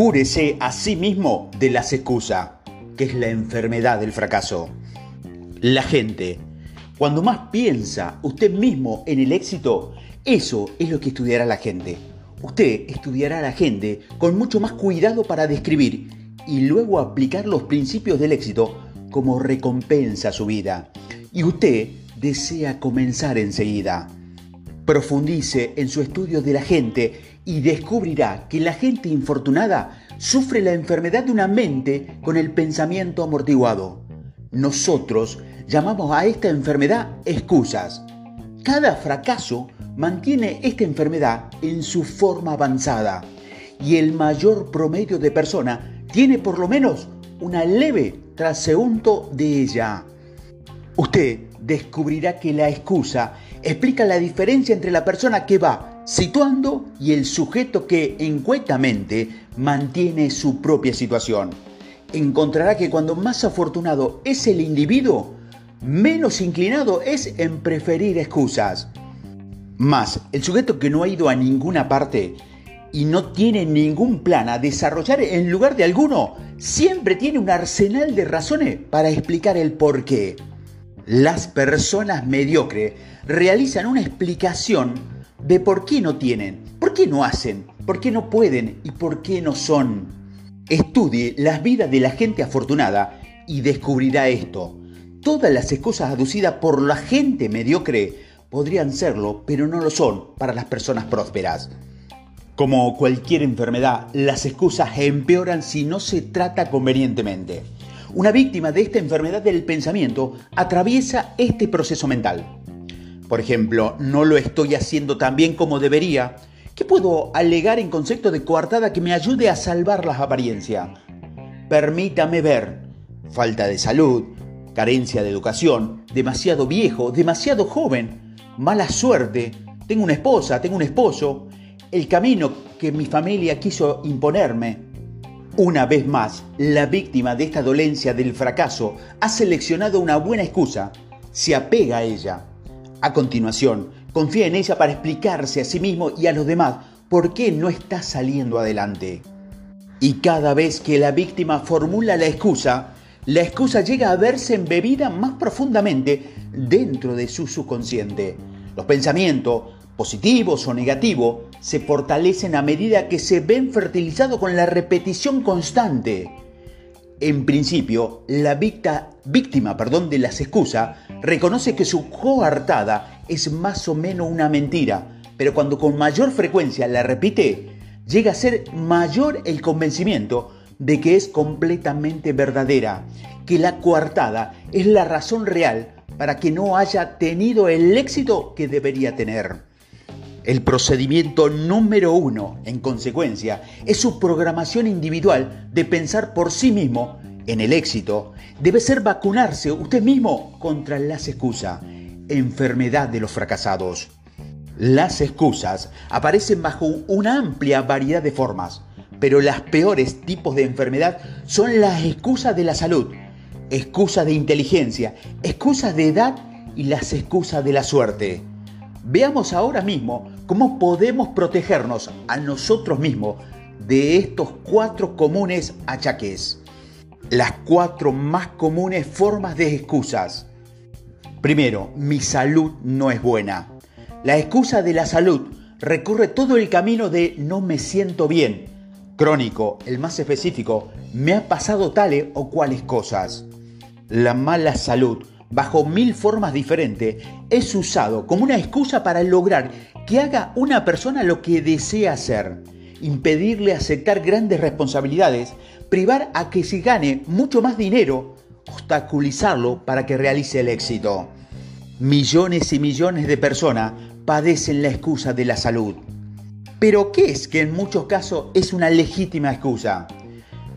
Cúrese a sí mismo de las excusas, que es la enfermedad del fracaso. La gente, cuando más piensa usted mismo en el éxito, eso es lo que estudiará la gente. Usted estudiará a la gente con mucho más cuidado para describir y luego aplicar los principios del éxito como recompensa a su vida. Y usted desea comenzar enseguida. Profundice en su estudio de la gente y descubrirá que la gente infortunada sufre la enfermedad de una mente con el pensamiento amortiguado. Nosotros llamamos a esta enfermedad excusas. Cada fracaso mantiene esta enfermedad en su forma avanzada y el mayor promedio de persona tiene por lo menos una leve traseunto de ella. Usted descubrirá que la excusa explica la diferencia entre la persona que va situando y el sujeto que encuetamente mantiene su propia situación. Encontrará que cuando más afortunado es el individuo, menos inclinado es en preferir excusas. Más, el sujeto que no ha ido a ninguna parte y no tiene ningún plan a desarrollar en lugar de alguno, siempre tiene un arsenal de razones para explicar el por qué. Las personas mediocres realizan una explicación de por qué no tienen, por qué no hacen, por qué no pueden y por qué no son. Estudie las vidas de la gente afortunada y descubrirá esto. Todas las excusas aducidas por la gente mediocre podrían serlo, pero no lo son para las personas prósperas. Como cualquier enfermedad, las excusas empeoran si no se trata convenientemente. Una víctima de esta enfermedad del pensamiento atraviesa este proceso mental. Por ejemplo, no lo estoy haciendo tan bien como debería. ¿Qué puedo alegar en concepto de coartada que me ayude a salvar las apariencias? Permítame ver. Falta de salud, carencia de educación, demasiado viejo, demasiado joven, mala suerte, tengo una esposa, tengo un esposo, el camino que mi familia quiso imponerme, una vez más, la víctima de esta dolencia del fracaso ha seleccionado una buena excusa, se apega a ella. A continuación, confía en ella para explicarse a sí mismo y a los demás por qué no está saliendo adelante. Y cada vez que la víctima formula la excusa, la excusa llega a verse embebida más profundamente dentro de su subconsciente. Los pensamientos, positivos o negativos, se fortalecen a medida que se ven fertilizados con la repetición constante. En principio, la víctima perdón, de las excusas reconoce que su coartada es más o menos una mentira, pero cuando con mayor frecuencia la repite, llega a ser mayor el convencimiento de que es completamente verdadera, que la coartada es la razón real para que no haya tenido el éxito que debería tener. El procedimiento número uno, en consecuencia, es su programación individual de pensar por sí mismo en el éxito. Debe ser vacunarse usted mismo contra las excusas, enfermedad de los fracasados. Las excusas aparecen bajo una amplia variedad de formas, pero las peores tipos de enfermedad son las excusas de la salud, excusas de inteligencia, excusas de edad y las excusas de la suerte. Veamos ahora mismo cómo podemos protegernos a nosotros mismos de estos cuatro comunes achaques. Las cuatro más comunes formas de excusas. Primero, mi salud no es buena. La excusa de la salud recurre todo el camino de no me siento bien. Crónico, el más específico, me ha pasado tales o cuales cosas. La mala salud bajo mil formas diferentes, es usado como una excusa para lograr que haga una persona lo que desea hacer, impedirle aceptar grandes responsabilidades, privar a que se gane mucho más dinero, obstaculizarlo para que realice el éxito. Millones y millones de personas padecen la excusa de la salud. Pero ¿qué es que en muchos casos es una legítima excusa?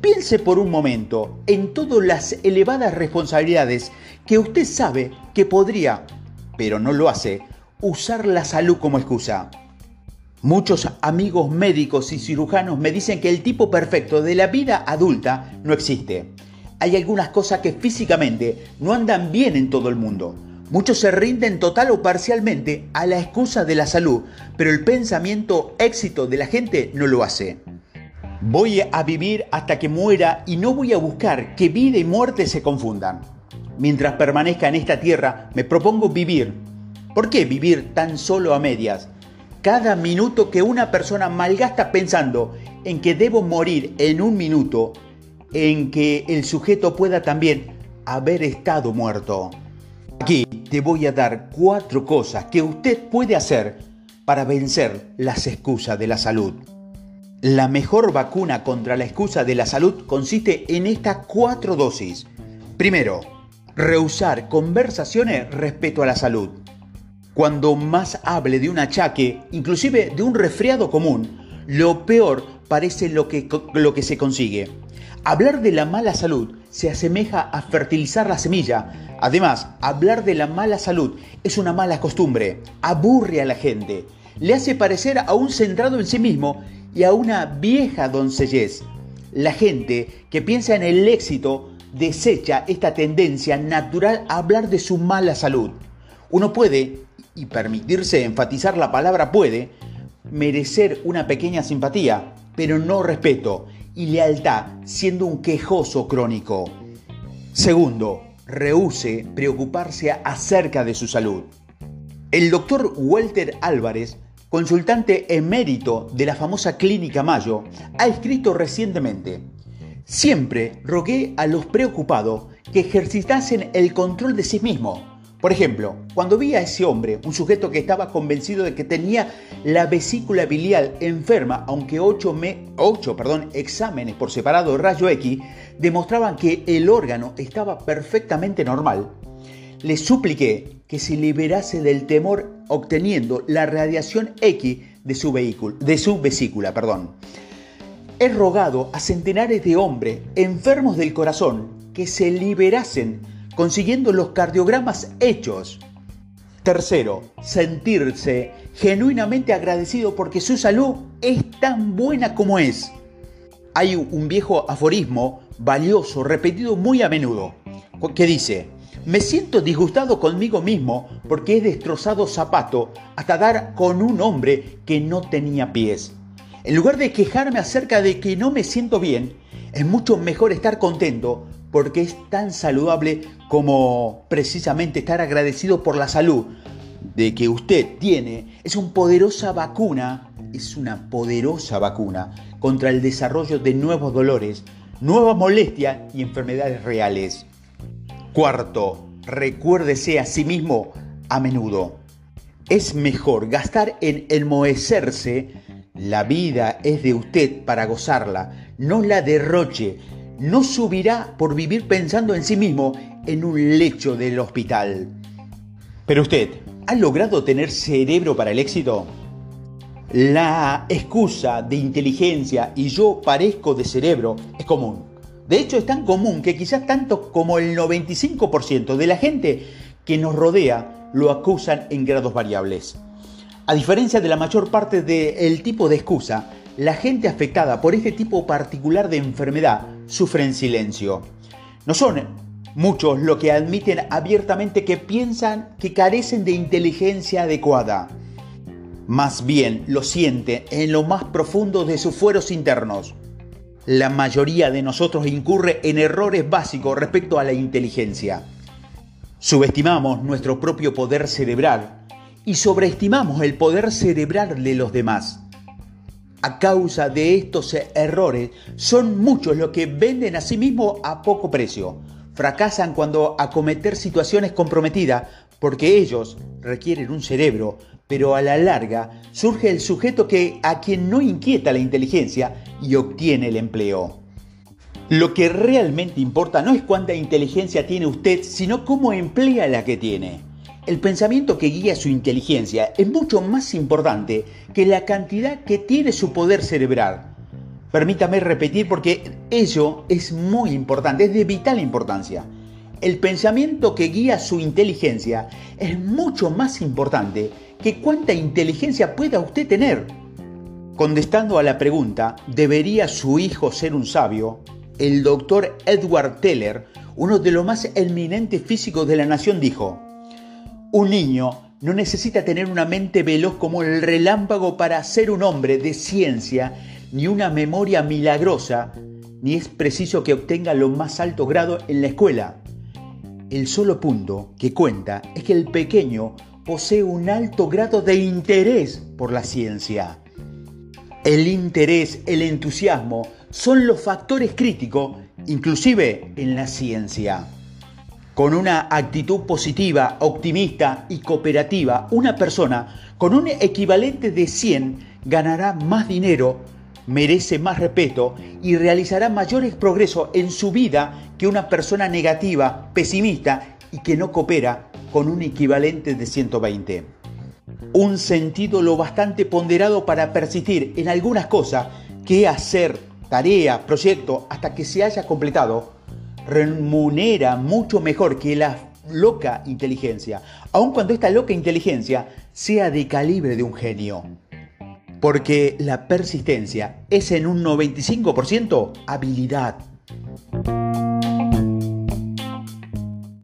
Piense por un momento en todas las elevadas responsabilidades que usted sabe que podría, pero no lo hace, usar la salud como excusa. Muchos amigos médicos y cirujanos me dicen que el tipo perfecto de la vida adulta no existe. Hay algunas cosas que físicamente no andan bien en todo el mundo. Muchos se rinden total o parcialmente a la excusa de la salud, pero el pensamiento éxito de la gente no lo hace. Voy a vivir hasta que muera y no voy a buscar que vida y muerte se confundan. Mientras permanezca en esta tierra, me propongo vivir. ¿Por qué vivir tan solo a medias? Cada minuto que una persona malgasta pensando en que debo morir en un minuto, en que el sujeto pueda también haber estado muerto. Aquí te voy a dar cuatro cosas que usted puede hacer para vencer las excusas de la salud. La mejor vacuna contra la excusa de la salud consiste en estas cuatro dosis. Primero, rehusar conversaciones respecto a la salud. Cuando más hable de un achaque, inclusive de un resfriado común, lo peor parece lo que, lo que se consigue. Hablar de la mala salud se asemeja a fertilizar la semilla. Además, hablar de la mala salud es una mala costumbre, aburre a la gente, le hace parecer a un centrado en sí mismo y a una vieja doncellez. La gente que piensa en el éxito desecha esta tendencia natural a hablar de su mala salud. Uno puede, y permitirse enfatizar la palabra puede, merecer una pequeña simpatía, pero no respeto y lealtad siendo un quejoso crónico. Segundo, rehúse preocuparse acerca de su salud. El doctor Walter Álvarez consultante emérito de la famosa Clínica Mayo, ha escrito recientemente, Siempre rogué a los preocupados que ejercitasen el control de sí mismos. Por ejemplo, cuando vi a ese hombre, un sujeto que estaba convencido de que tenía la vesícula biliar enferma, aunque ocho, perdón, exámenes por separado rayo X demostraban que el órgano estaba perfectamente normal, le supliqué que se liberase del temor obteniendo la radiación X de su, vehículo, de su vesícula. Perdón. He rogado a centenares de hombres enfermos del corazón que se liberasen consiguiendo los cardiogramas hechos. Tercero, sentirse genuinamente agradecido porque su salud es tan buena como es. Hay un viejo aforismo valioso repetido muy a menudo que dice, me siento disgustado conmigo mismo porque he destrozado zapato hasta dar con un hombre que no tenía pies. En lugar de quejarme acerca de que no me siento bien, es mucho mejor estar contento porque es tan saludable como precisamente estar agradecido por la salud de que usted tiene. Es una poderosa vacuna, es una poderosa vacuna contra el desarrollo de nuevos dolores, nuevas molestias y enfermedades reales. Cuarto, recuérdese a sí mismo a menudo. Es mejor gastar en enmohecerse. La vida es de usted para gozarla, no la derroche. No subirá por vivir pensando en sí mismo en un lecho del hospital. Pero usted, ¿ha logrado tener cerebro para el éxito? La excusa de inteligencia y yo parezco de cerebro es común. De hecho, es tan común que quizás tanto como el 95% de la gente que nos rodea lo acusan en grados variables. A diferencia de la mayor parte del tipo de excusa, la gente afectada por este tipo particular de enfermedad sufre en silencio. No son muchos los que admiten abiertamente que piensan que carecen de inteligencia adecuada. Más bien lo sienten en lo más profundo de sus fueros internos. La mayoría de nosotros incurre en errores básicos respecto a la inteligencia. Subestimamos nuestro propio poder cerebral y sobreestimamos el poder cerebral de los demás. A causa de estos errores, son muchos los que venden a sí mismos a poco precio. Fracasan cuando acometer situaciones comprometidas porque ellos requieren un cerebro, pero a la larga surge el sujeto que a quien no inquieta la inteligencia y obtiene el empleo. Lo que realmente importa no es cuánta inteligencia tiene usted, sino cómo emplea la que tiene. El pensamiento que guía su inteligencia es mucho más importante que la cantidad que tiene su poder cerebral. Permítame repetir porque ello es muy importante, es de vital importancia. El pensamiento que guía su inteligencia es mucho más importante que cuánta inteligencia pueda usted tener. Contestando a la pregunta, ¿debería su hijo ser un sabio? El doctor Edward Teller, uno de los más eminentes físicos de la nación, dijo, un niño no necesita tener una mente veloz como el relámpago para ser un hombre de ciencia, ni una memoria milagrosa, ni es preciso que obtenga lo más alto grado en la escuela. El solo punto que cuenta es que el pequeño posee un alto grado de interés por la ciencia. El interés, el entusiasmo son los factores críticos, inclusive en la ciencia. Con una actitud positiva, optimista y cooperativa, una persona con un equivalente de 100 ganará más dinero, merece más respeto y realizará mayores progresos en su vida que una persona negativa, pesimista y que no coopera con un equivalente de 120. Un sentido lo bastante ponderado para persistir en algunas cosas que hacer, tarea, proyecto, hasta que se haya completado, remunera mucho mejor que la loca inteligencia, aun cuando esta loca inteligencia sea de calibre de un genio. Porque la persistencia es en un 95% habilidad.